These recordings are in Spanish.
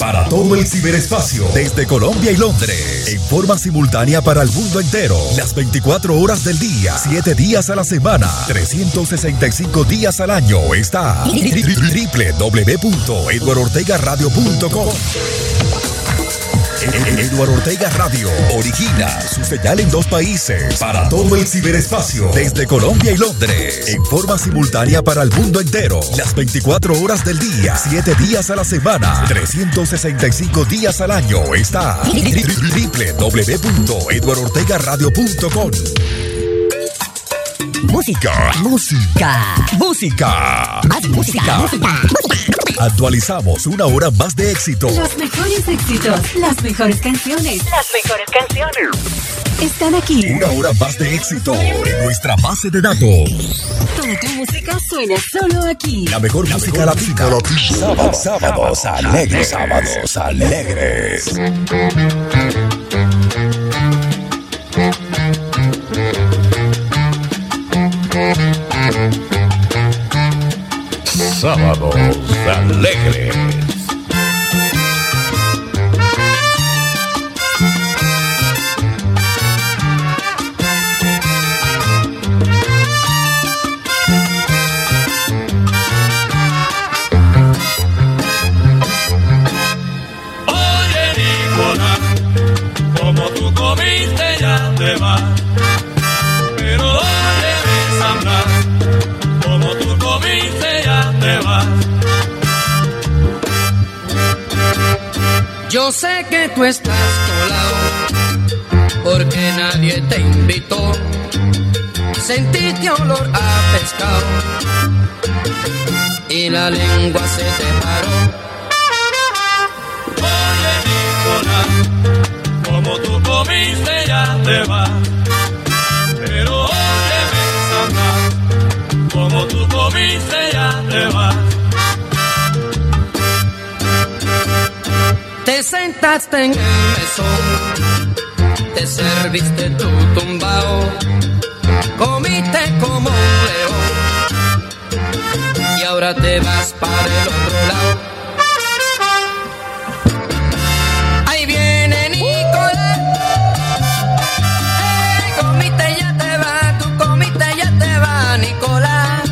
Para todo el ciberespacio, desde Colombia y Londres, en forma simultánea para el mundo entero, las 24 horas del día, 7 días a la semana, 365 días al año, está www.eduardortegaradio.com. Eduardo Ortega Radio origina su señal en dos países. Para todo el ciberespacio. Desde Colombia y Londres. En forma simultánea para el mundo entero. Las 24 horas del día. 7 días a la semana. 365 días al año. Está www.eduardortegaradio.com Música, música, música, más música, música. Actualizamos una hora más de éxito. Los mejores éxitos, las mejores canciones, las mejores canciones. Están aquí. Una hora más de éxito en nuestra base de datos. Toda tu música suena solo aquí. La mejor música latina. Sábados, sábados alegres. Sábados alegres. Sábados alegres. Yo sé que tú estás colado porque nadie te invitó. Sentiste olor a pescado y la lengua se te paró. Oye, Nicolás, como tú comiste ya te vas. Pero oye, Sandra, como tú comiste ya te vas. Te sentaste en el mesón, te serviste tu tumbao, comiste como un león y ahora te vas para el otro lado. Ahí viene Nicolás, comiste ya te va, tú comiste ya te va, Nicolás.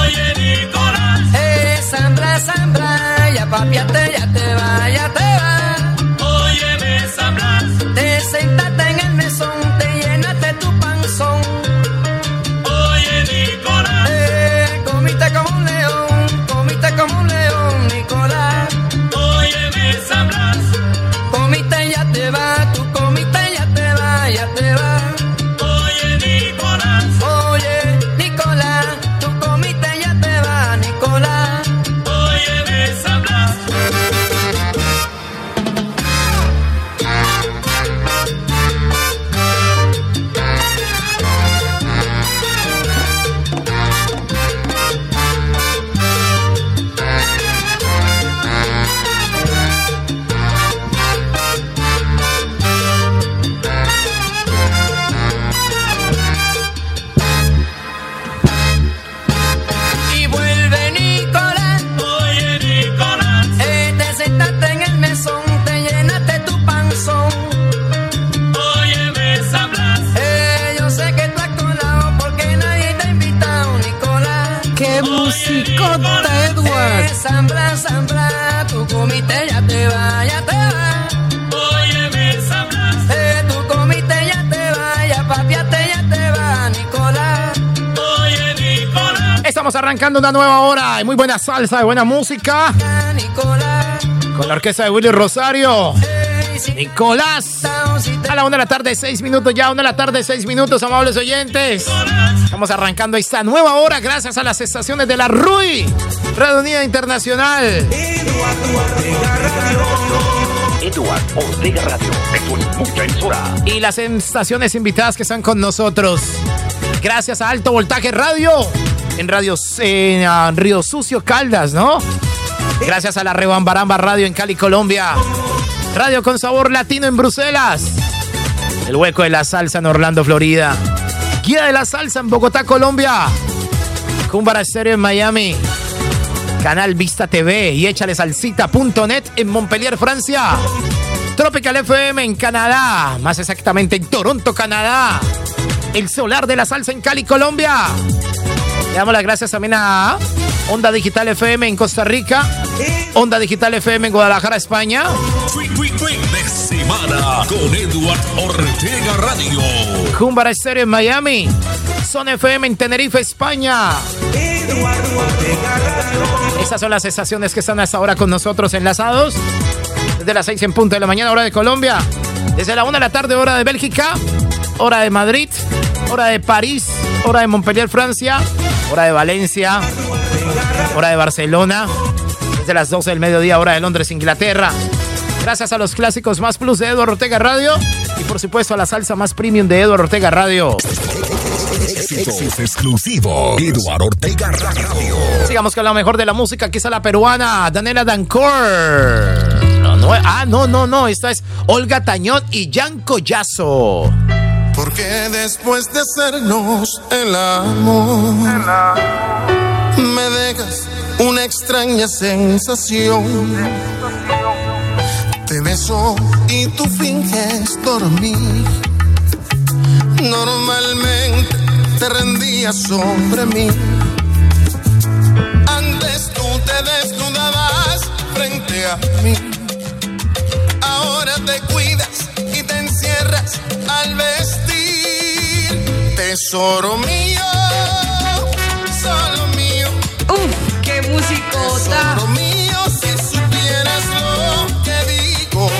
Oye, Nicolás, Eh, Sambra, Sambra, ya papiate, ya te va, ya te arrancando una nueva hora de muy buena salsa, de buena música. Con la orquesta de Willy Rosario. Nicolás. A la una de la tarde, seis minutos ya. Una de la tarde, seis minutos, amables oyentes. Estamos arrancando esta nueva hora gracias a las estaciones de la RUI, Radio Unida Internacional. Eduard Ortega Radio es una mucha emisora. Y las estaciones invitadas que están con nosotros. Gracias a Alto Voltaje Radio. En Radio en, ah, Río Sucio Caldas, ¿no? Gracias a la Rebambaramba Radio en Cali, Colombia. Radio con sabor latino en Bruselas. El hueco de la salsa en Orlando, Florida. Guía de la salsa en Bogotá, Colombia. Cumbara Estéreo en Miami. Canal Vista TV y échale salsita.net en Montpellier, Francia. Tropical FM en Canadá, más exactamente en Toronto, Canadá. El Solar de la Salsa en Cali, Colombia. Le damos las gracias también a Onda Digital FM en Costa Rica, Onda Digital FM en Guadalajara, España. de semana con Edward Ortega Radio. Cumbara Estéreo en Miami, Son FM en Tenerife, España. Esas son las estaciones que están hasta ahora con nosotros enlazados. Desde las 6 en punto de la mañana, hora de Colombia. Desde la 1 de la tarde, hora de Bélgica. Hora de Madrid. Hora de París. Hora de Montpellier, Francia. Hora de Valencia. Hora de Barcelona. Desde las 12 del mediodía, hora de Londres, Inglaterra. Gracias a los clásicos más plus de Eduardo Ortega Radio. Y por supuesto a la salsa más premium de Eduardo Ortega Radio. Éxitos exclusivo. Eduardo Ortega Radio. Sigamos con lo mejor de la música. Aquí está la peruana, Daniela Dancor. ah, no, no, no. Esta es Olga Tañón y Jan Collazo. Porque después de hacernos el amor, me dejas una extraña sensación. Te beso y tú finges dormir. Normalmente te rendías sobre mí. Antes tú te desnudabas frente a mí. Ahora te cuidas y te encierras al vestir. Tesoro mío, solo mío. ¡Uf! ¡Qué musicota! Tesoro mío, si supieras lo que digo,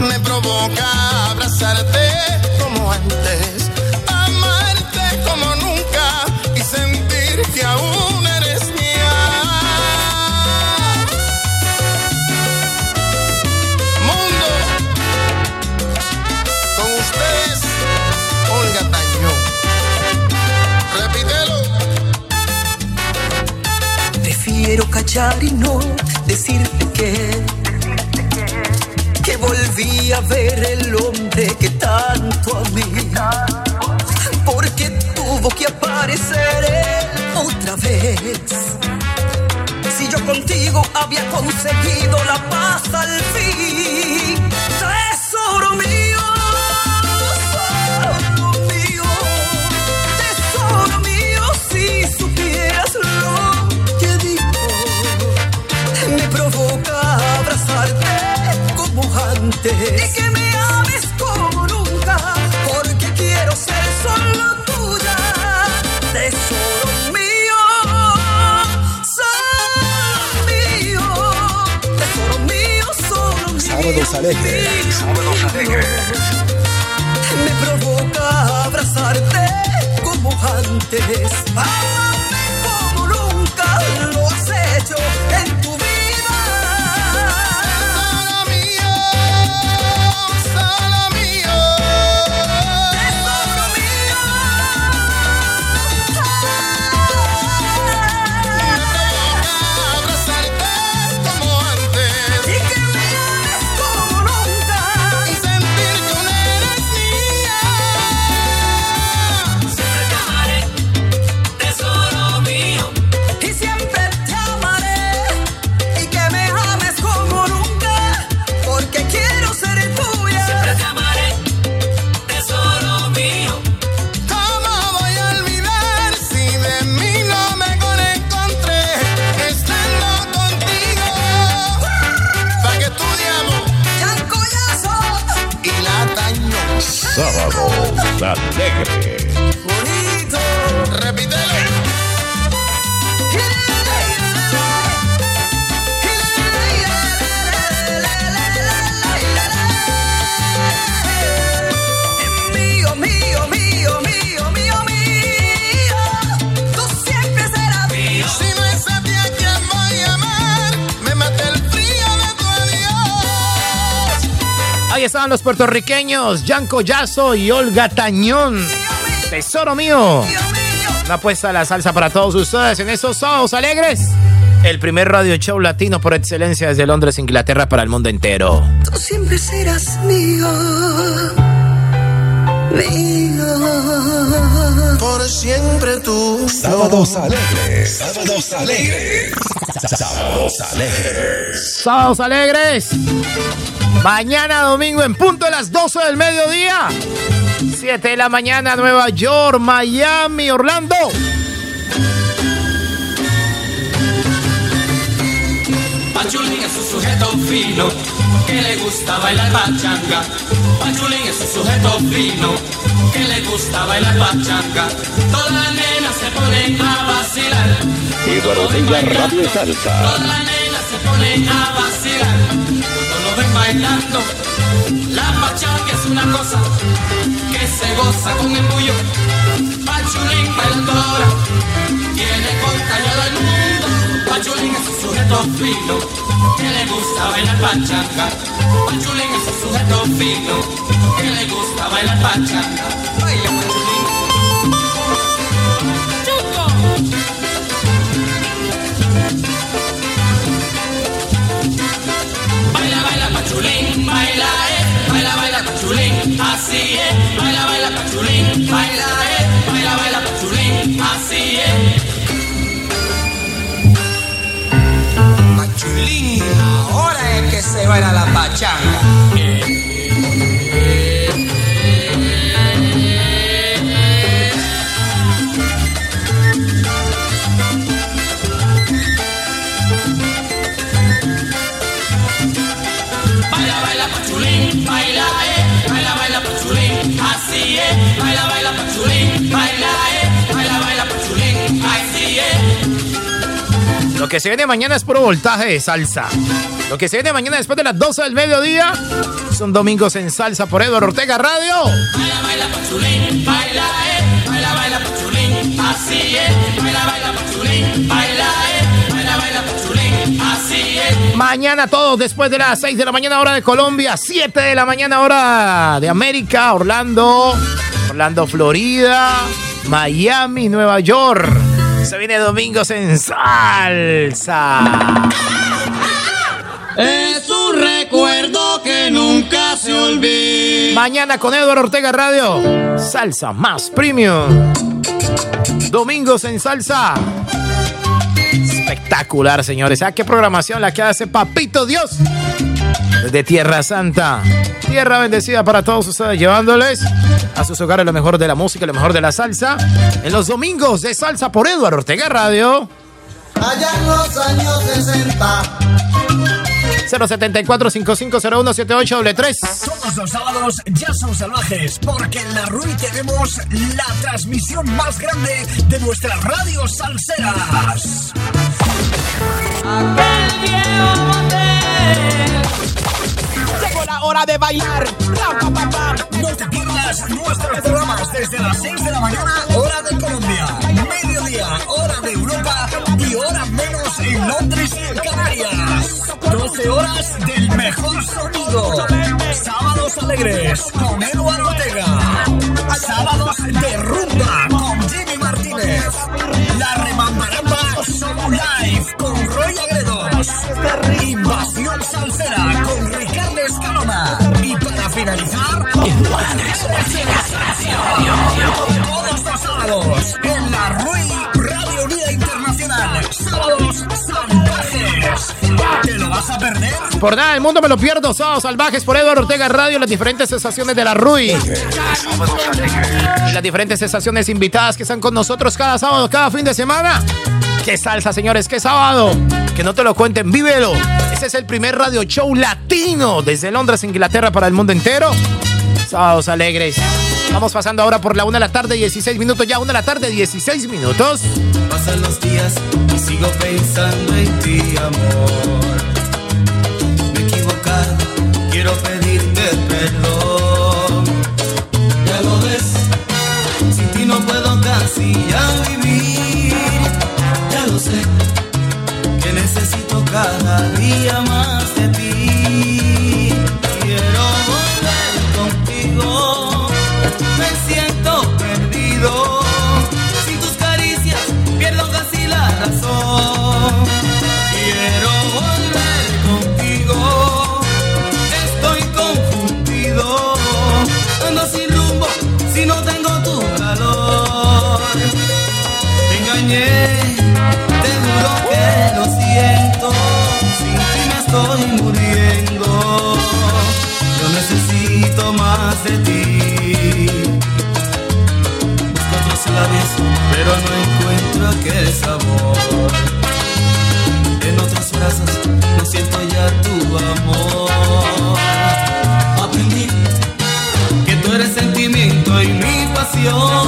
me provoca abrazarte como antes que aún Callar y no decirte que que volví a ver el hombre que tanto a mí porque tuvo que aparecer él otra vez. Si yo contigo había conseguido la paz al fin, tesoro mío, antes y que me ames como nunca, porque quiero ser solo tuya, tesoro Sábados alegres. Sábados alegres. Me provoca abrazarte como antes. Amame puertorriqueños, Jan Collazo y Olga Tañón. Tesoro mío. Una apuesta a la salsa para todos ustedes en esos sábados alegres. El primer radio show latino por excelencia desde Londres, Inglaterra para el mundo entero. Tú siempre serás mío. Por siempre tú. Sábados alegres. Sábados alegres. Sábados alegres. Sábados alegres. Mañana domingo en punto de las 12 del mediodía. 7 de la mañana, Nueva York, Miami, Orlando. Pachulín es un sujeto fino que le gusta bailar pachanga. Pachulín es un sujeto fino que le gusta bailar pachanga. Todas las nenas se ponen a vacilar. Eduardo Radio Salsa. Todas las nenas se ponen a vacilar. Bailando, la pachanga es una cosa que se goza con embullo. Pachulín bailando ahora tiene contagiado al mundo. Pachulín es un sujeto fino que le gusta bailar pachanga. Pachulín es un sujeto fino que le gusta bailar pachanga. Baila, así es, baila, baila pachulín, baila, eh, baila, baila pachulín, así es. Pachulín, ahora es que se baila la pachanga. Baila, Lo que se viene mañana es puro voltaje de salsa. Lo que se viene mañana después de las 12 del mediodía son domingos en salsa por Eduardo Ortega Radio. Baila, baila pachulín, baila, eh, baila, baila pachulín, así es, baila, baila pachulín, baila, eh, baila, baila pachulín, así es. Mañana todos después de las 6 de la mañana hora de Colombia, 7 de la mañana hora de América, Orlando, Orlando, Florida, Miami, Nueva York. Se viene domingos en salsa. Es un recuerdo que nunca se olvida. Mañana con Eduardo Ortega Radio, salsa más premium. Domingos en salsa. Espectacular, señores. ¿A qué programación la que hace Papito Dios? Desde Tierra Santa. Tierra bendecida para todos ustedes, llevándoles a sus hogares lo mejor de la música, lo mejor de la salsa. En los domingos de salsa por Eduardo Ortega Radio. Allá en los años 60. 074-5501-78 Todos los sábados ya son salvajes, porque en la RUI tenemos la transmisión más grande de nuestras radios salseras. Llegó la hora de bailar. No te pierdas nuestros programas desde las 6 de la mañana, hora de Colombia, mediodía, hora de Europa y hora menos en Londres y Canarias. 12 horas del mejor sonido. Sábados alegres con Eduardo Ortega. Sábados de rumba con Jimmy Martínez. La remambaramba Show Live con Roy Agredos. Invasión Salsera con para finalizar, todos los sábados ¿Te lo vas a perder? Por nada del mundo me lo pierdo. Sábados salvajes por Eduardo Ortega Radio, las diferentes estaciones de la RUI. Y las diferentes estaciones invitadas que están con nosotros cada sábado, cada fin de semana. ¡Qué salsa, señores! ¡Qué sábado! Que no te lo cuenten, vívelo. Este es el primer radio show latino desde Londres, Inglaterra, para el mundo entero. Sábados alegres. Vamos pasando ahora por la una de la tarde, 16 minutos. Ya una de la tarde, 16 minutos. Pasan los días y sigo pensando en ti, amor. Me he equivocado, quiero pedirte perdón. Ya lo ves, sin ti no puedo casi ya vivir. Ya lo sé, que necesito cada día más pero no encuentro aquel sabor. En otros brazos no siento ya tu amor. Aprendí que tú eres sentimiento y mi pasión.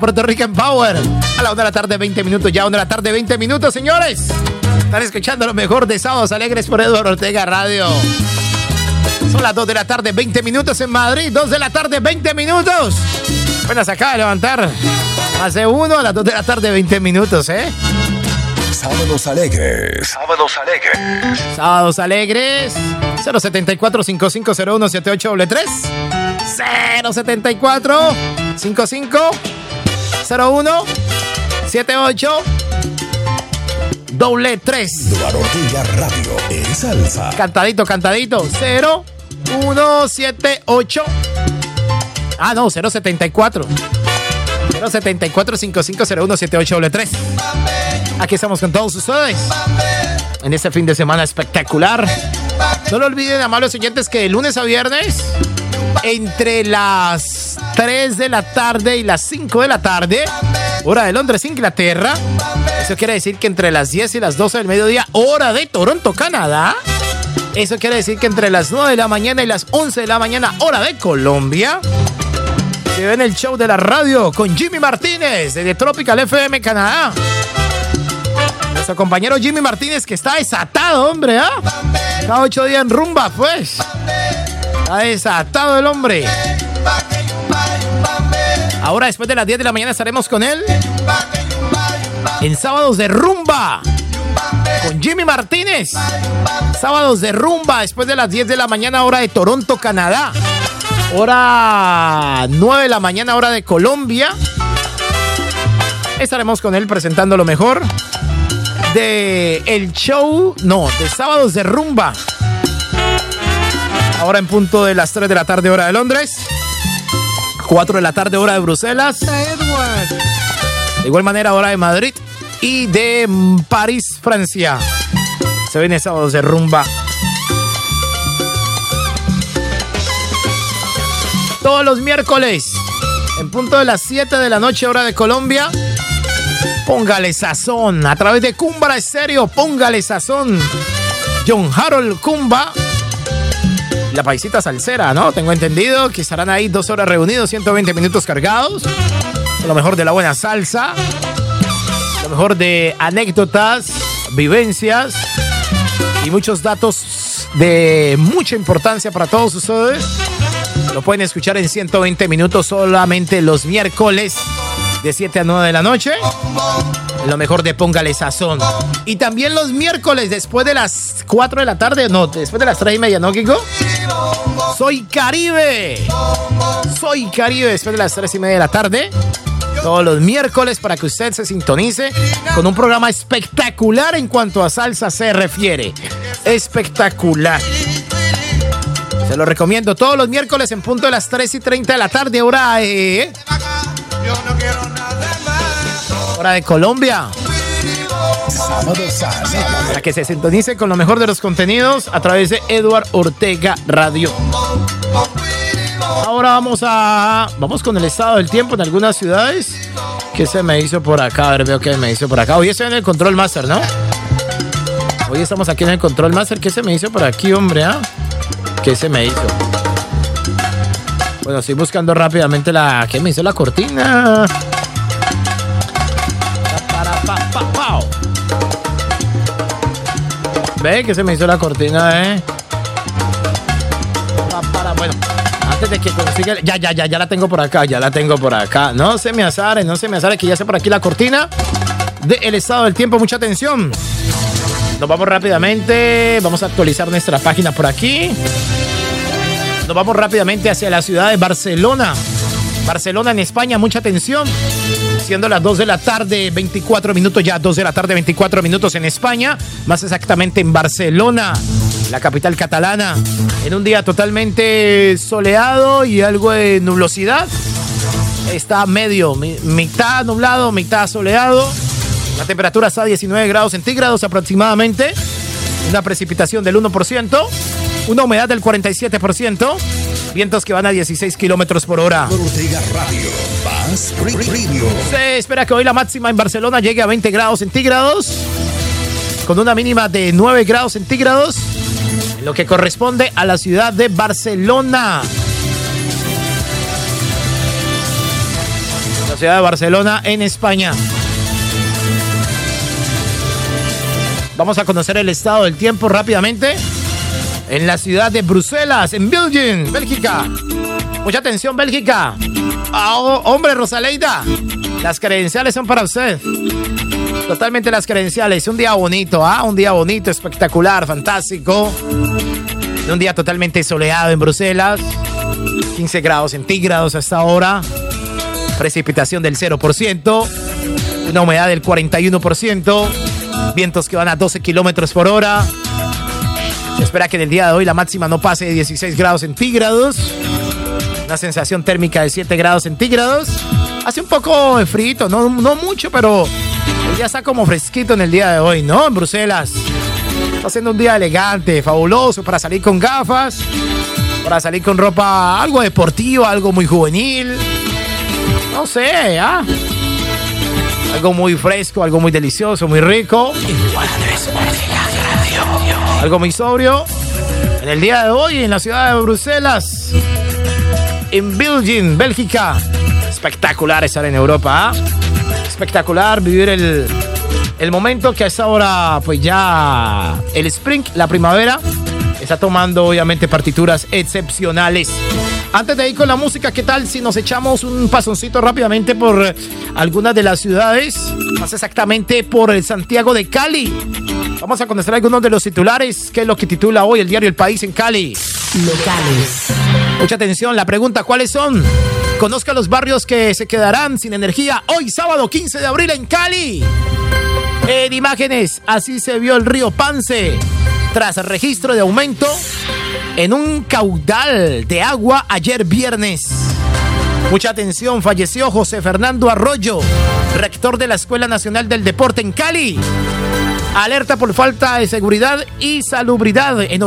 Puerto Rican Power. A la una de la tarde, 20 minutos. Ya una de la tarde, 20 minutos, señores. Están escuchando lo mejor de Sábados Alegres por Eduardo Ortega Radio. Son las 2 de la tarde, 20 minutos en Madrid. 2 de la tarde, 20 minutos. Apenas acaba de levantar. Hace uno a las 2 de la tarde, 20 minutos, ¿eh? Sábados alegres. Sábados alegres. Sábados Alegres. 074 5501 7833 074 5501 78 doble 3. Eduardo Ortega Radio en salsa. Cantadito, cantadito. 0178. Ah, no, 074. 074 5501 7833 Aquí estamos con todos ustedes. En este fin de semana espectacular. No lo olviden, amables oyentes, que de lunes a viernes, entre las 3 de la tarde y las 5 de la tarde, hora de Londres, Inglaterra. Eso quiere decir que entre las 10 y las 12 del mediodía, hora de Toronto, Canadá. Eso quiere decir que entre las 9 de la mañana y las 11 de la mañana, hora de Colombia, se ven el show de la radio con Jimmy Martínez de Tropical FM Canadá. Nuestro compañero Jimmy Martínez que está desatado, hombre, ¿ah? Cada ocho días en rumba, pues. Está desatado el hombre. Ahora, después de las 10 de la mañana, estaremos con él en sábados de rumba con Jimmy Martínez. Sábados de rumba después de las 10 de la mañana, hora de Toronto, Canadá. Hora 9 de la mañana, hora de Colombia. Estaremos con él presentando lo mejor de el show, no, de sábados de rumba. Ahora en punto de las 3 de la tarde hora de Londres, 4 de la tarde hora de Bruselas, de igual manera hora de Madrid y de París, Francia. Se viene sábados de rumba. Todos los miércoles, en punto de las 7 de la noche hora de Colombia, póngale sazón. A través de Cumbra Estéreo, póngale sazón. John Harold Cumba. La paisita salsera, ¿no? Tengo entendido que estarán ahí dos horas reunidos, 120 minutos cargados. Lo mejor de la buena salsa. Lo mejor de anécdotas, vivencias y muchos datos de mucha importancia para todos ustedes. Lo pueden escuchar en 120 minutos solamente los miércoles de 7 a 9 de la noche. Lo mejor de Póngale Sazón. Y también los miércoles después de las 4 de la tarde, no, después de las 3 y media, ¿no, Kiko? Soy Caribe. Soy Caribe después de las 3 y media de la tarde. Todos los miércoles para que usted se sintonice con un programa espectacular en cuanto a salsa se refiere. Espectacular. Se lo recomiendo todos los miércoles en punto de las 3 y 30 de la tarde, hora, eh, hora de Colombia. Para que se sintonice con lo mejor de los contenidos a través de Edward Ortega Radio. Ahora vamos a. Vamos con el estado del tiempo en algunas ciudades. ¿Qué se me hizo por acá? A ver, veo que me hizo por acá. Hoy estoy en el Control Master, ¿no? Hoy estamos aquí en el Control Master. ¿Qué se me hizo por aquí, hombre? ah? ¿Qué se me hizo? Bueno, estoy buscando rápidamente la. ¿Qué me hizo la cortina? Ve que se me hizo la cortina, eh. Pa, para, Bueno, antes de que consiga. Ya, ya, ya, ya la tengo por acá, ya la tengo por acá. No se me azare, no se me azare, que ya sé por aquí la cortina del estado del tiempo. Mucha atención. Nos vamos rápidamente. Vamos a actualizar nuestra página por aquí. Nos vamos rápidamente hacia la ciudad de Barcelona. Barcelona en España, mucha atención. Siendo las 2 de la tarde, 24 minutos, ya 2 de la tarde, 24 minutos en España, más exactamente en Barcelona, la capital catalana, en un día totalmente soleado y algo de nublosidad. Está medio, mi- mitad nublado, mitad soleado. La temperatura está a 19 grados centígrados aproximadamente. Una precipitación del 1%. Una humedad del 47%. Vientos que van a 16 kilómetros por hora. Ortega Radio, Se espera que hoy la máxima en Barcelona llegue a 20 grados centígrados, con una mínima de 9 grados centígrados, en lo que corresponde a la ciudad de Barcelona. La ciudad de Barcelona en España. Vamos a conocer el estado del tiempo rápidamente. En la ciudad de Bruselas, en Belgium, Bélgica. Mucha atención, Bélgica. Ah, oh, hombre, Rosaleida, las credenciales son para usted. Totalmente las credenciales. Un día bonito, ¿ah? Un día bonito, espectacular, fantástico. Un día totalmente soleado en Bruselas. 15 grados centígrados hasta ahora. Precipitación del 0%. Una humedad del 41%. Vientos que van a 12 kilómetros por hora. Espera que en el día de hoy la máxima no pase de 16 grados centígrados. Una sensación térmica de 7 grados centígrados. Hace un poco de frío, no, no mucho, pero ya está como fresquito en el día de hoy, ¿no? En Bruselas. Está haciendo un día elegante, fabuloso para salir con gafas, para salir con ropa algo deportiva, algo muy juvenil. No sé, ¿ah? Algo muy fresco, algo muy delicioso, muy rico. Algo muy sobrio. En el día de hoy, en la ciudad de Bruselas, en Belgium, Bélgica. Espectacular estar en Europa. ¿ah? Espectacular vivir el, el momento que a esta hora, pues ya el spring, la primavera, está tomando obviamente partituras excepcionales. Antes de ir con la música, ¿qué tal si nos echamos un pasoncito rápidamente por eh, algunas de las ciudades? Más exactamente por el Santiago de Cali. Vamos a conocer algunos de los titulares. ¿Qué es lo que titula hoy el diario El País en Cali? Locales. Mucha atención, la pregunta, ¿cuáles son Conozca los barrios que se quedarán sin energía hoy sábado 15 de abril en Cali. En imágenes, así se vio el río Pance tras registro de aumento en un caudal de agua ayer viernes. Mucha atención, falleció José Fernando Arroyo, rector de la Escuela Nacional del Deporte en Cali. Alerta por falta de seguridad y salubridad en,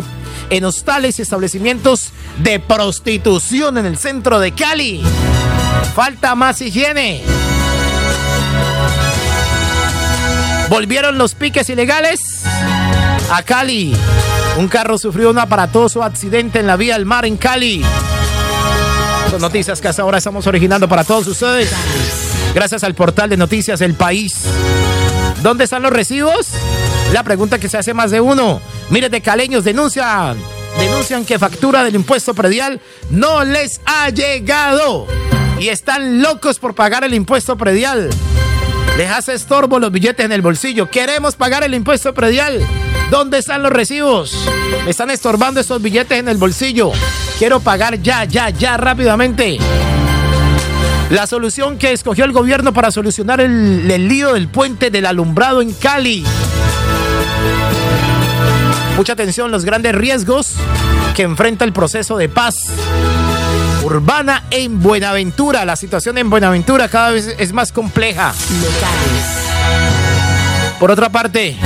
en hostales y establecimientos de prostitución en el centro de Cali. Falta más higiene. Volvieron los piques ilegales a Cali. Un carro sufrió un aparatoso accidente en la vía del mar en Cali. Son noticias que hasta ahora estamos originando para todos ustedes. Gracias al portal de noticias El País. ¿Dónde están los recibos? La pregunta que se hace más de uno. Miles de caleños denuncian, denuncian que factura del impuesto predial no les ha llegado. Y están locos por pagar el impuesto predial. Les hace estorbo los billetes en el bolsillo. Queremos pagar el impuesto predial. ¿Dónde están los recibos? Me están estorbando esos billetes en el bolsillo. Quiero pagar ya, ya, ya, rápidamente. La solución que escogió el gobierno para solucionar el, el lío del puente del alumbrado en Cali. Mucha atención, los grandes riesgos que enfrenta el proceso de paz urbana en Buenaventura. La situación en Buenaventura cada vez es más compleja. Por otra parte,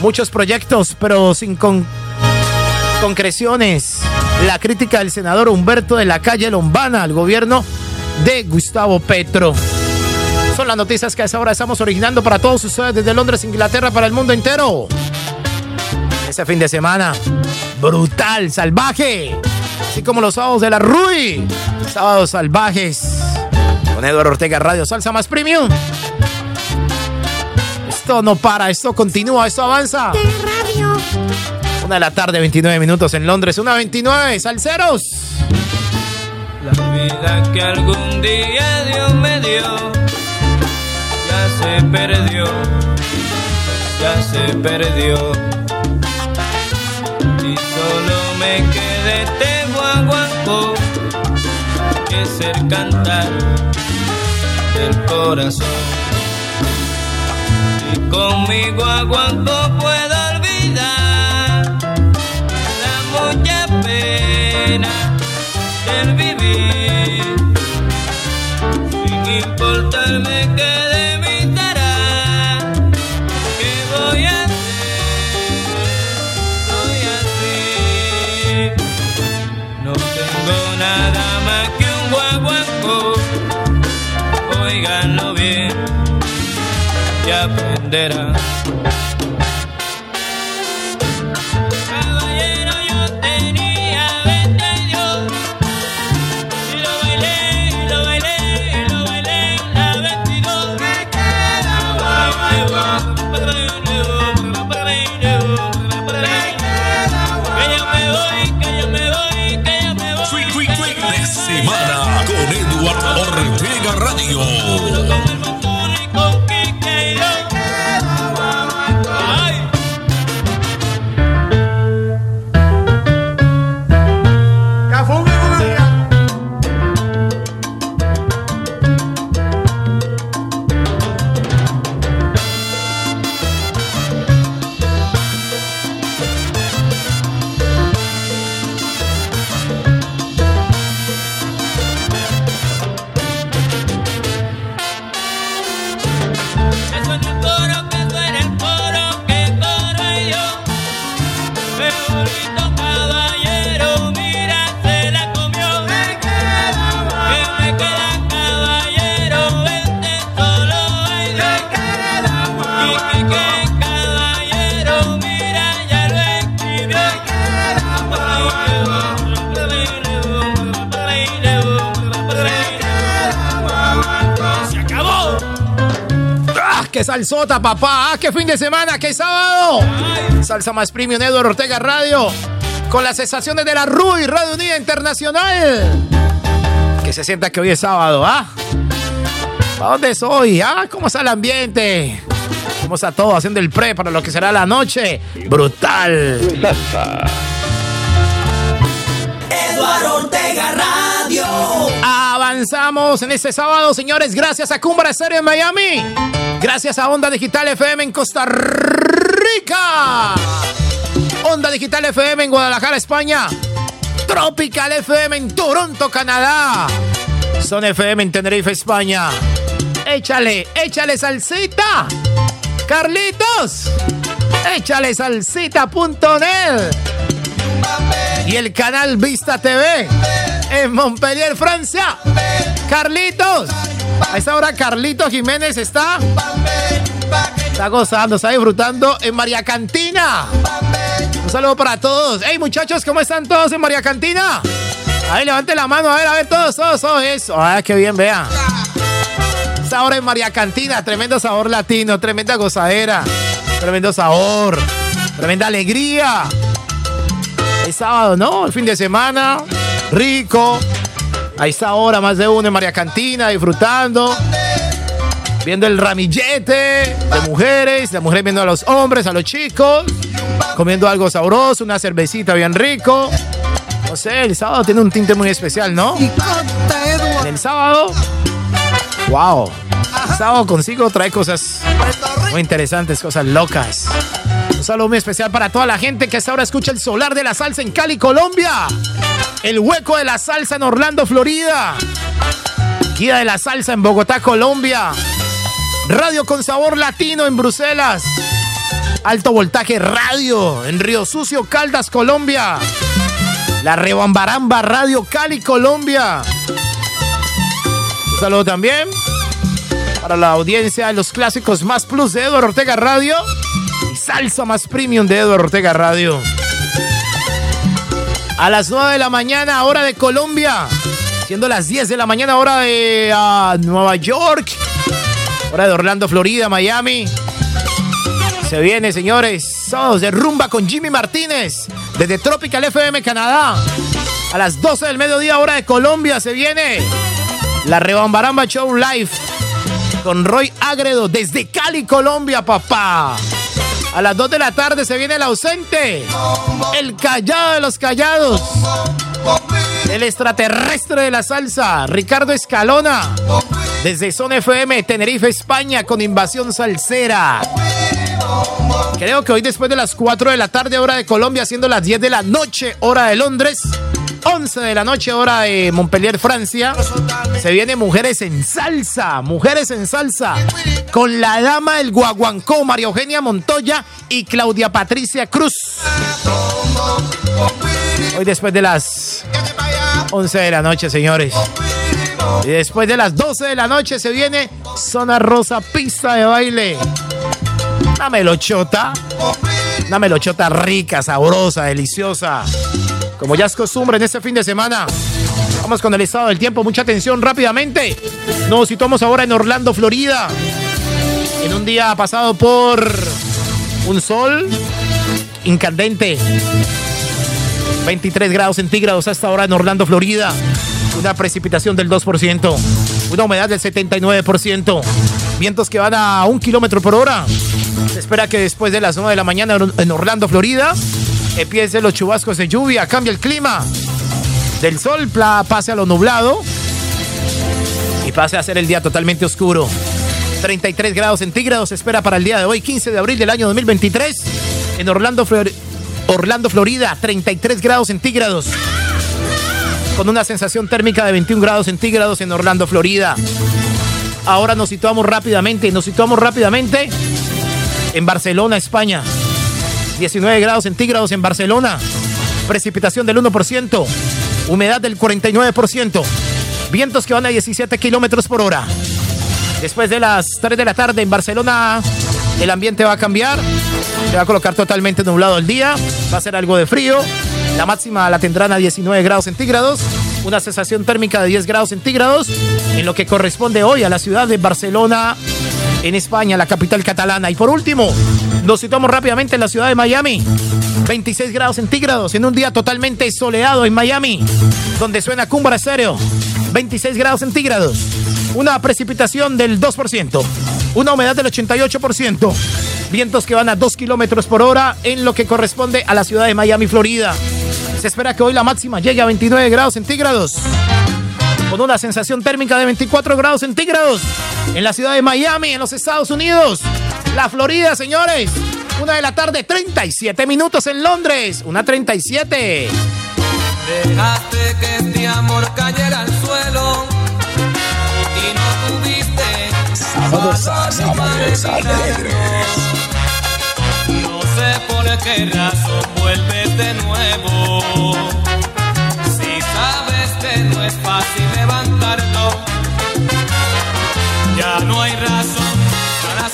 muchos proyectos, pero sin con concreciones. La crítica del senador Humberto de la calle Lombana al gobierno de Gustavo Petro. Son las noticias que a esa hora estamos originando para todos ustedes desde Londres, Inglaterra, para el mundo entero. Este fin de semana, brutal, salvaje. Así como los sábados de la RUI. Sábados salvajes. Con Eduardo Ortega Radio Salsa Más Premium. Esto no para, esto continúa, esto avanza. Radio. Una de la tarde, 29 minutos en Londres. Una 29, salseros. La vida que algún día Dios me dio ya se perdió, ya se perdió. Y solo me quedé este guaguancó que es cantar del corazón. Y con mi puedo olvidar la mucha pena del vivir sin importarme that I papá! ¡Ah, qué fin de semana! ¡Qué sábado! Salsa más premium, Eduardo Ortega Radio. Con las sensaciones de la RUI, Radio Unida Internacional. Que se sienta que hoy es sábado, ¿ah? ¿Para dónde es hoy? ¿Ah? ¿Cómo está el ambiente? ¿Cómo está todo haciendo el pre para lo que será la noche? ¡Brutal! Eduardo Ortega Radio. Avanzamos Avanzamos en este sábado, señores, gracias a Cumbra Estéreo en Miami. Gracias a Onda Digital FM en Costa Rica. Onda Digital FM en Guadalajara, España. Tropical FM en Toronto, Canadá. Son FM en Tenerife, España. Échale, échale salsita. Carlitos. Échale salsita.net. Y el canal Vista TV en Montpellier, Francia. Carlitos. A esta hora Carlitos Jiménez está. Está gozando, está disfrutando en María Cantina. Un saludo para todos. Hey muchachos, ¿cómo están todos en María Cantina? Ahí levante la mano, a ver, a ver, todos, todos, todos eso. Ah, qué bien, vea. Esta hora en María Cantina, tremendo sabor latino, tremenda gozadera, tremendo sabor, tremenda alegría. Es sábado, ¿no? El fin de semana, rico. A esta hora más de uno en María Cantina, disfrutando. Viendo el ramillete de mujeres, de mujeres viendo a los hombres, a los chicos, comiendo algo sabroso, una cervecita bien rico. No sé, el sábado tiene un tinte muy especial, ¿no? En el sábado, wow. Sábado consigo trae cosas muy interesantes, cosas locas. Un saludo muy especial para toda la gente que hasta ahora escucha el solar de la salsa en Cali, Colombia. El hueco de la salsa en Orlando, Florida. Guía de la salsa en Bogotá, Colombia. Radio con sabor latino en Bruselas. Alto voltaje radio en Río Sucio, Caldas, Colombia. La Rebambaramba Radio Cali, Colombia. Un saludo también para la audiencia de los clásicos más plus de Eduardo Ortega Radio y salsa más premium de Eduardo Ortega Radio. A las 9 de la mañana, hora de Colombia. Siendo las 10 de la mañana, hora de uh, Nueva York. Hora de Orlando, Florida, Miami. Se viene, señores. Sábados de rumba con Jimmy Martínez. Desde Tropical FM, Canadá. A las 12 del mediodía, hora de Colombia, se viene. La Rebambaramba Show Live. Con Roy Agredo. Desde Cali, Colombia, papá. A las 2 de la tarde se viene el ausente. El callado de los callados. El extraterrestre de la salsa. Ricardo Escalona. Desde Zona FM, Tenerife, España, con invasión salsera. Creo que hoy después de las 4 de la tarde, hora de Colombia, siendo las 10 de la noche, hora de Londres, 11 de la noche, hora de Montpellier, Francia, se viene Mujeres en Salsa, Mujeres en Salsa, con la dama del Guaguancó, María Eugenia Montoya y Claudia Patricia Cruz. Hoy después de las 11 de la noche, señores. Y después de las 12 de la noche se viene Zona Rosa, pista de baile. Una melochota. Una melochota rica, sabrosa, deliciosa. Como ya es costumbre en este fin de semana. Vamos con el estado del tiempo. Mucha atención rápidamente. Nos situamos ahora en Orlando, Florida. En un día pasado por un sol incandente. 23 grados centígrados hasta ahora en Orlando, Florida. Una precipitación del 2%. Una humedad del 79%. Vientos que van a un kilómetro por hora. Se espera que después de las 9 de la mañana en Orlando, Florida, empiecen los chubascos de lluvia. Cambia el clima. Del sol pase a lo nublado. Y pase a ser el día totalmente oscuro. 33 grados centígrados espera para el día de hoy, 15 de abril del año 2023. En Orlando, Florida. Orlando, Florida, 33 grados centígrados. Con una sensación térmica de 21 grados centígrados en Orlando, Florida. Ahora nos situamos rápidamente, nos situamos rápidamente en Barcelona, España. 19 grados centígrados en Barcelona. Precipitación del 1%. Humedad del 49%. Vientos que van a 17 kilómetros por hora. Después de las 3 de la tarde en Barcelona, el ambiente va a cambiar. Se va a colocar totalmente nublado el día. Va a ser algo de frío. La máxima la tendrán a 19 grados centígrados. Una sensación térmica de 10 grados centígrados. En lo que corresponde hoy a la ciudad de Barcelona, en España, la capital catalana. Y por último, nos situamos rápidamente en la ciudad de Miami. 26 grados centígrados en un día totalmente soleado en Miami, donde suena Cumbra Estéreo. 26 grados centígrados. Una precipitación del 2%. Una humedad del 88%. Vientos que van a 2 kilómetros por hora en lo que corresponde a la ciudad de Miami, Florida. Se espera que hoy la máxima llegue a 29 grados centígrados. con una sensación térmica de 24 grados centígrados en la ciudad de Miami, en los Estados Unidos. La Florida, señores. Una de la tarde, 37 minutos en Londres. Una 37. Dejaste que este amor cayera al suelo y no tuviste Sábados, sábados alegres. No sé por qué razón vuelves de nuevo. Si sabes que no es fácil levantarlo, ya no hay razón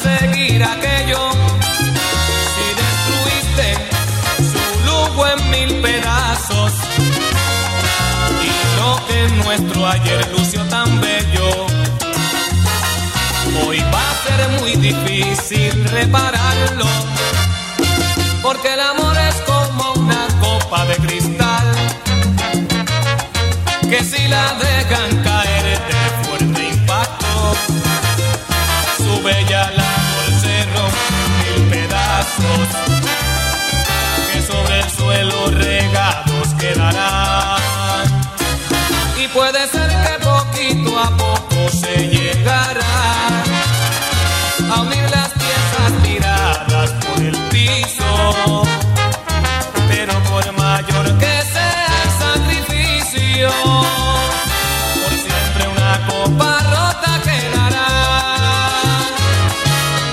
seguir aquello. Si destruiste su lujo en mil pedazos y lo que nuestro ayer lució tan bello. Hoy va a ser muy difícil repararlo. Porque el amor es como una copa de cristal. Que si la dejan puede ser que poquito a poco se llegará a unir las piezas tiradas por el piso. Pero por mayor que sea el sacrificio, por siempre una copa rota quedará,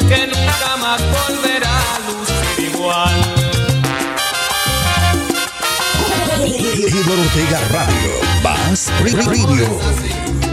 que nunca más volverá a lucir igual. Radio. Más Radio.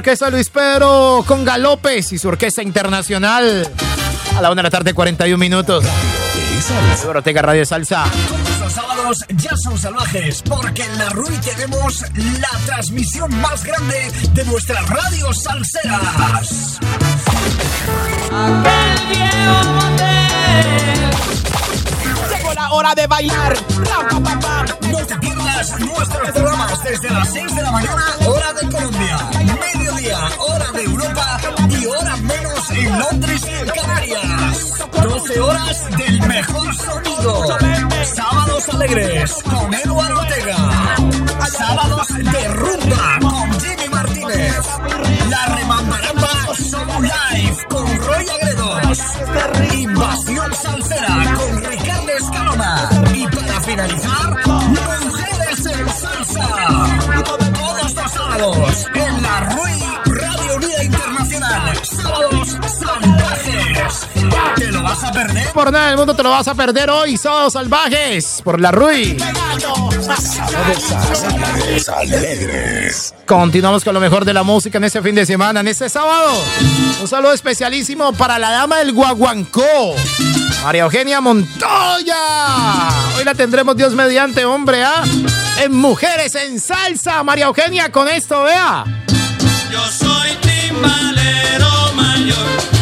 Orquesta Luis Pedro con Galópez y su orquesta internacional. A la una de la tarde, 41 minutos. Radio Salsa. Los sábados ya son salvajes porque en la RUI tenemos la transmisión más grande de nuestras radios salseras. Llegó la hora de bailar. Pam, pam, pam, pam. Nuestros programas desde las 6 de la mañana, hora de Colombia, mediodía, hora de Europa y hora menos en Londres y Canarias. 12 horas del mejor sonido. Sábados alegres con Eduardo por nada del mundo te lo vas a perder hoy, Sábados Salvajes, por la RUI. Alegres. Continuamos con lo mejor de la música en este fin de semana, en este sábado. Un saludo especialísimo para la dama del Guaguancó, María Eugenia Montoya. Hoy la tendremos Dios mediante, hombre, ¿ah? En Mujeres en Salsa, María Eugenia, con esto, vea. Yo soy timbalero mayor.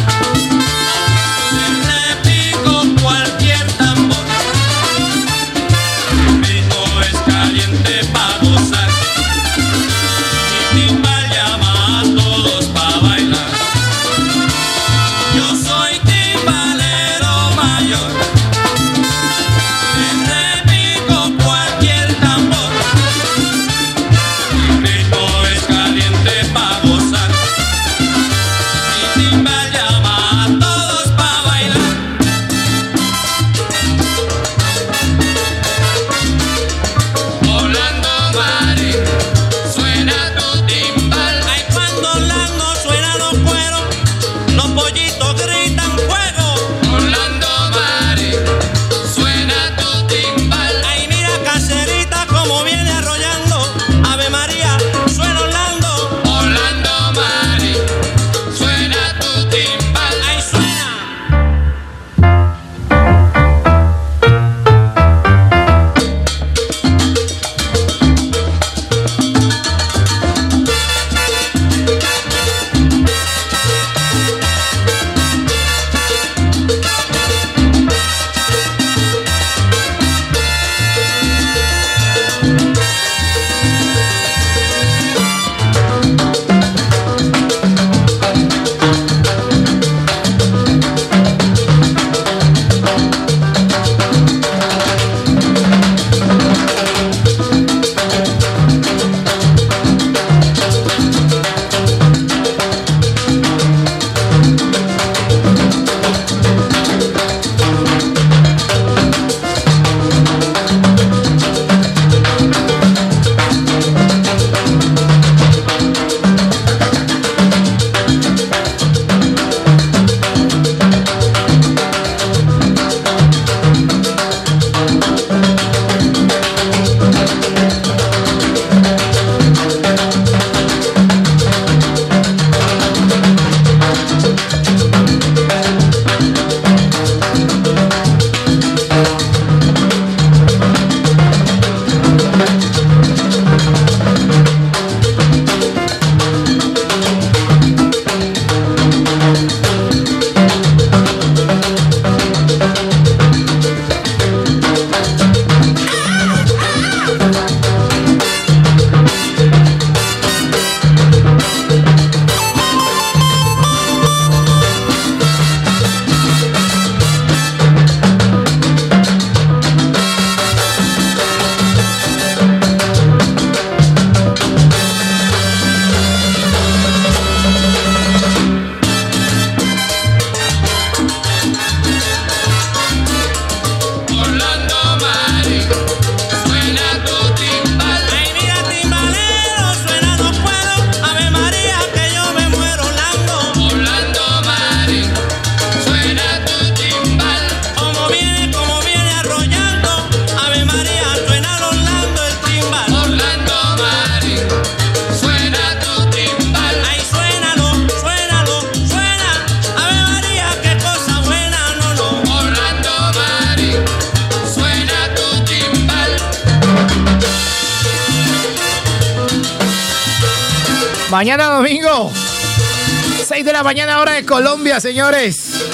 Señores.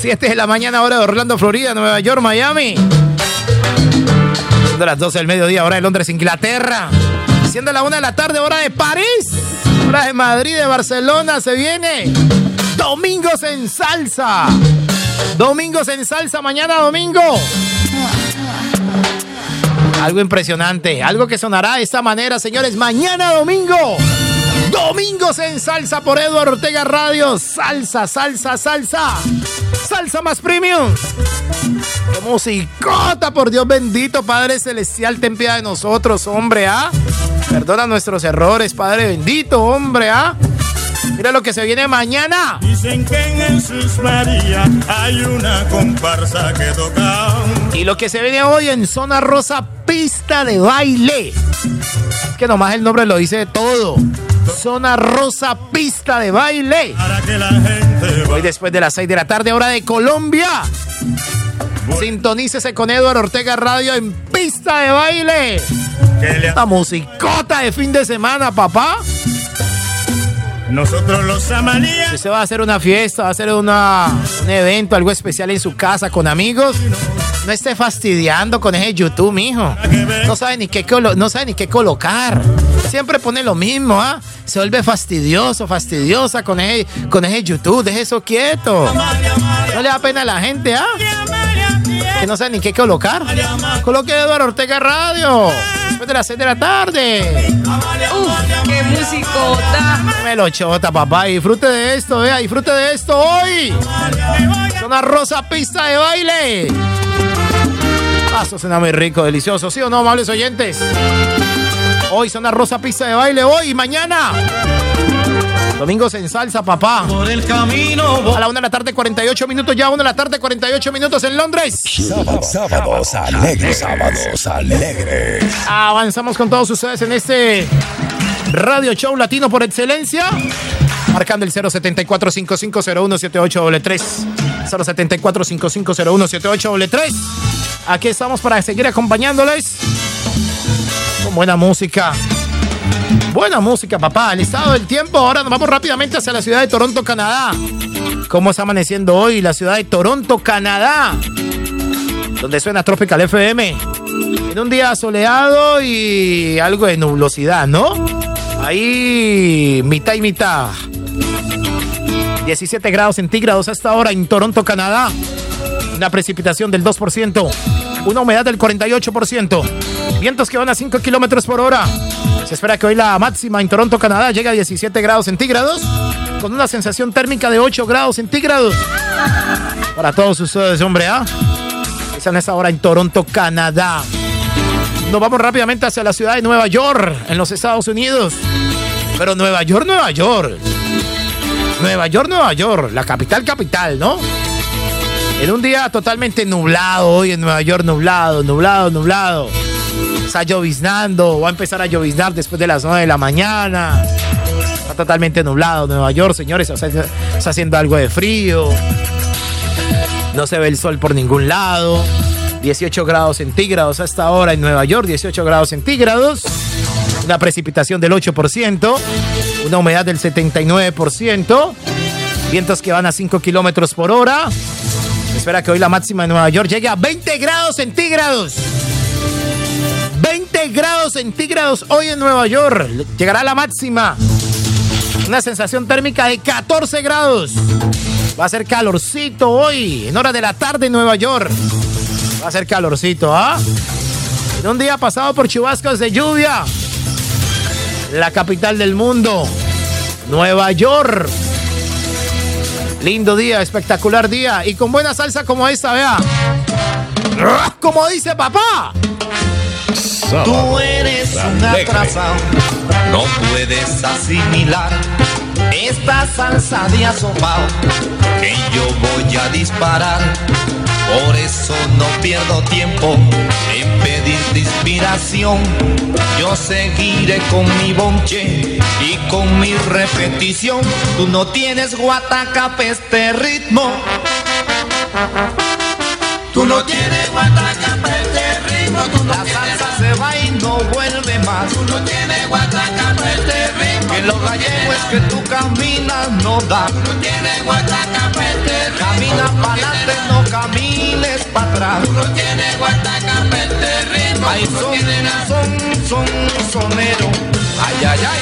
7 de la mañana hora de Orlando, Florida, Nueva York, Miami. Siendo las 12 del mediodía hora de Londres, Inglaterra. Siendo la 1 de la tarde hora de París. Hora de Madrid, de Barcelona, se viene. Domingos en salsa. Domingos en salsa, mañana domingo. Algo impresionante, algo que sonará de esta manera, señores. Mañana domingo. Domingos en salsa por Eduardo Ortega Radio. Salsa, salsa, salsa. Salsa más premium. Qué musicota, por Dios bendito, Padre Celestial, ten piedad de nosotros, hombre, ¿ah? Perdona nuestros errores, Padre bendito, hombre, ¿ah? Mira lo que se viene mañana. Dicen que en Jesús María hay una comparsa que toca. Y lo que se viene hoy en Zona Rosa, pista de baile. Es que nomás el nombre lo dice todo. Zona Rosa, pista de baile. La Hoy después de las 6 de la tarde, hora de Colombia. Sintonícese con Eduardo Ortega Radio en pista de baile. Esta musicota de fin de semana, papá. Nosotros los amarías. Usted va a hacer una fiesta, va a hacer una, un evento, algo especial en su casa con amigos, no esté fastidiando con ese YouTube, mijo. No sabe ni qué, no sabe ni qué colocar. Siempre pone lo mismo, ¿ah? Se vuelve fastidioso, fastidiosa con ese, con ese YouTube. Deje eso quieto. No le da pena a la gente, ¿ah? Que no sabe ni qué colocar. Coloque Eduardo Ortega Radio. Después de las 6 de la tarde. Uf, qué musicota. Me lo chota, papá. Disfrute de esto, vea, disfrute de esto hoy. Zona rosa pista de baile. Suena muy rico, delicioso, ¿sí o no, amables oyentes? Hoy zona rosa pista de baile, hoy y mañana. Domingos en salsa, papá. Por el camino. A la una de la tarde, 48 minutos ya, una de la tarde, 48 minutos en Londres. Sábados alegres. Sábados alegres. Avanzamos con todos ustedes en este radio show latino por excelencia. Marcando el 074-5501-7833. 074-5501-7833. Aquí estamos para seguir acompañándoles con buena música. Buena música, papá. El estado del tiempo. Ahora nos vamos rápidamente hacia la ciudad de Toronto, Canadá. ¿Cómo está amaneciendo hoy la ciudad de Toronto, Canadá? Donde suena Tropical FM. En un día soleado y algo de nublosidad, ¿no? Ahí mitad y mitad. 17 grados centígrados hasta ahora en Toronto, Canadá. Una precipitación del 2%. Una humedad del 48%. Vientos que van a 5 kilómetros por hora. Se espera que hoy la máxima en Toronto, Canadá, llegue a 17 grados centígrados. Con una sensación térmica de 8 grados centígrados. Para todos ustedes, hombre, ¿ah? Están a esta hora en Toronto, Canadá. Nos vamos rápidamente hacia la ciudad de Nueva York, en los Estados Unidos. Pero Nueva York, Nueva York. Nueva York, Nueva York, la capital, capital, ¿no? En un día totalmente nublado, hoy en Nueva York, nublado, nublado, nublado. Está lloviznando, va a empezar a lloviznar después de las 9 de la mañana. Está totalmente nublado Nueva York, señores, está haciendo algo de frío. No se ve el sol por ningún lado. 18 grados centígrados hasta ahora en Nueva York, 18 grados centígrados. Una precipitación del 8%, una humedad del 79%, vientos que van a 5 kilómetros por hora. Espera que hoy la máxima en Nueva York llegue a 20 grados centígrados. 20 grados centígrados hoy en Nueva York. Llegará la máxima. Una sensación térmica de 14 grados. Va a ser calorcito hoy, en hora de la tarde en Nueva York. Va a ser calorcito, ¿ah? En un día pasado por chubascos de lluvia. La capital del mundo, Nueva York. Lindo día, espectacular día. Y con buena salsa como esta, vea. Como dice papá. Tú eres un atrasado, no puedes asimilar esta salsa de asomado que yo voy a disparar. Por eso no pierdo tiempo pedirte inspiración. Yo seguiré con mi bonche y con mi repetición. Tú no tienes guataca este ritmo. Tú no tienes guataca este ritmo. Tú no La salsa se va y no vuelve más. Tú no tienes guataca este ritmo. Que lo gallego es que tú caminas, no da. No este ritmo. Camina para adelante, no camines para atrás. No tienes guataca este ritmo. Ay, son, son, son, sonero. Ay, ay, ay.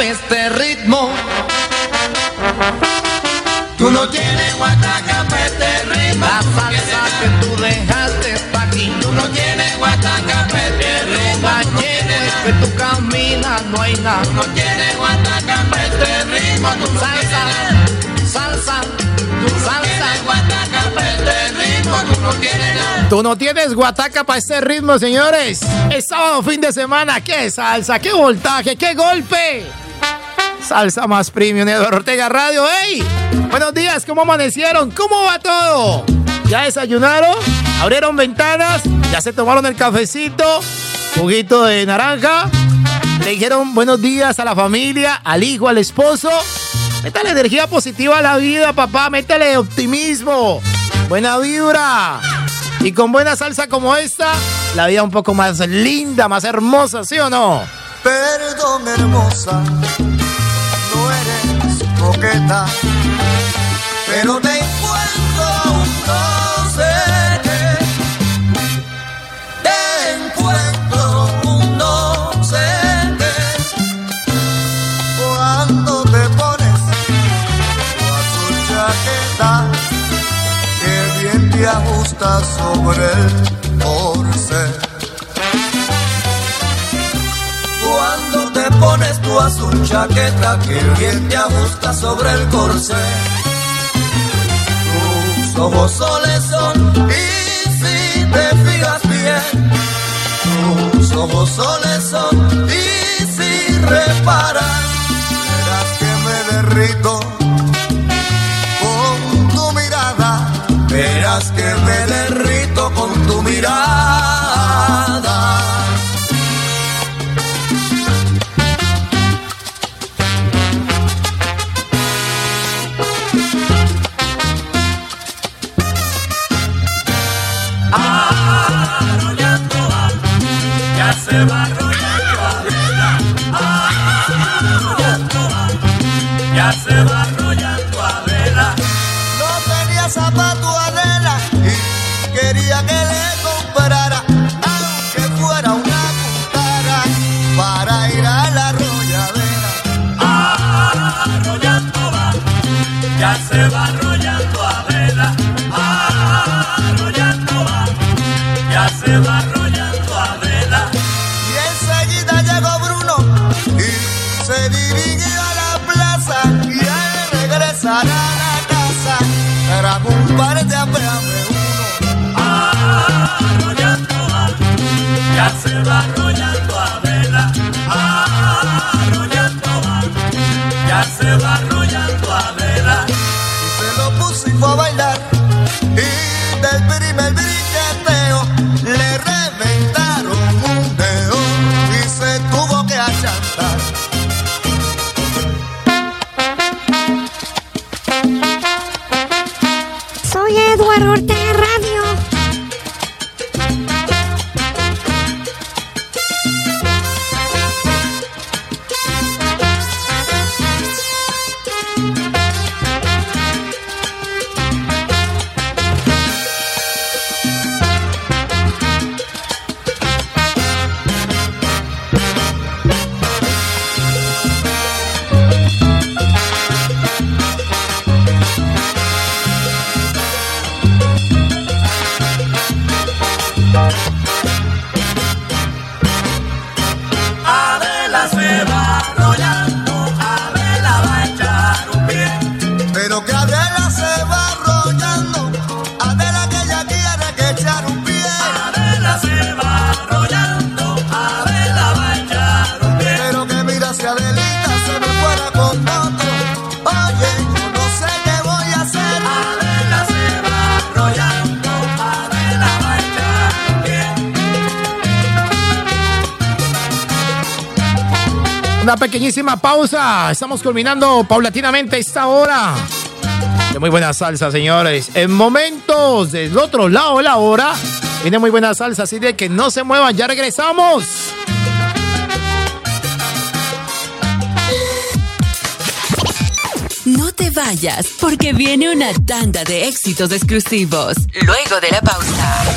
Este ritmo. Tú no tienes guataca pa' este ritmo. La salsa que tú dejaste está aquí. Tú no tienes guataca pa' este ritmo. Compañero, es que tú caminas, no hay nada. Tú no tienes guataca pa' este ritmo. Tú no Salsa, tienes salsa, Tienes salsa. guataca pa' este ritmo. Tú no tienes nada. Tú no tienes guataca para este ritmo, señores. Es sábado, fin de semana. ¡Qué salsa! ¡Qué voltaje! ¡Qué golpe! Salsa más premium, Eduardo Ortega Radio. ¡Ey! Buenos días, ¿cómo amanecieron? ¿Cómo va todo? ¿Ya desayunaron? ¿Abrieron ventanas? ¿Ya se tomaron el cafecito? ¿Juguito de naranja? ¿Le dijeron buenos días a la familia, al hijo, al esposo? Métale energía positiva a la vida, papá. Métale optimismo. Buena vibra. Y con buena salsa como esta, la vida un poco más linda, más hermosa, ¿sí o no? Perdón, hermosa, coqueta, pero te encuentro un no. Te encuentro un no. Cuando te pones tu azul chaqueta, que bien te ajusta sobre el corsé. Pones tu azul chaqueta que bien te ajusta sobre el corsé. Tus ojos soles son y si te fijas bien, tus ojos soles son y si reparas, verás que me derrito con tu mirada, verás que me derrito con tu mirada. Tuvo Estamos culminando paulatinamente esta hora. De muy buena salsa, señores. En momentos del otro lado de la hora, viene muy buena salsa, así de que no se muevan, ya regresamos. No te vayas, porque viene una tanda de éxitos exclusivos. Luego de la pausa.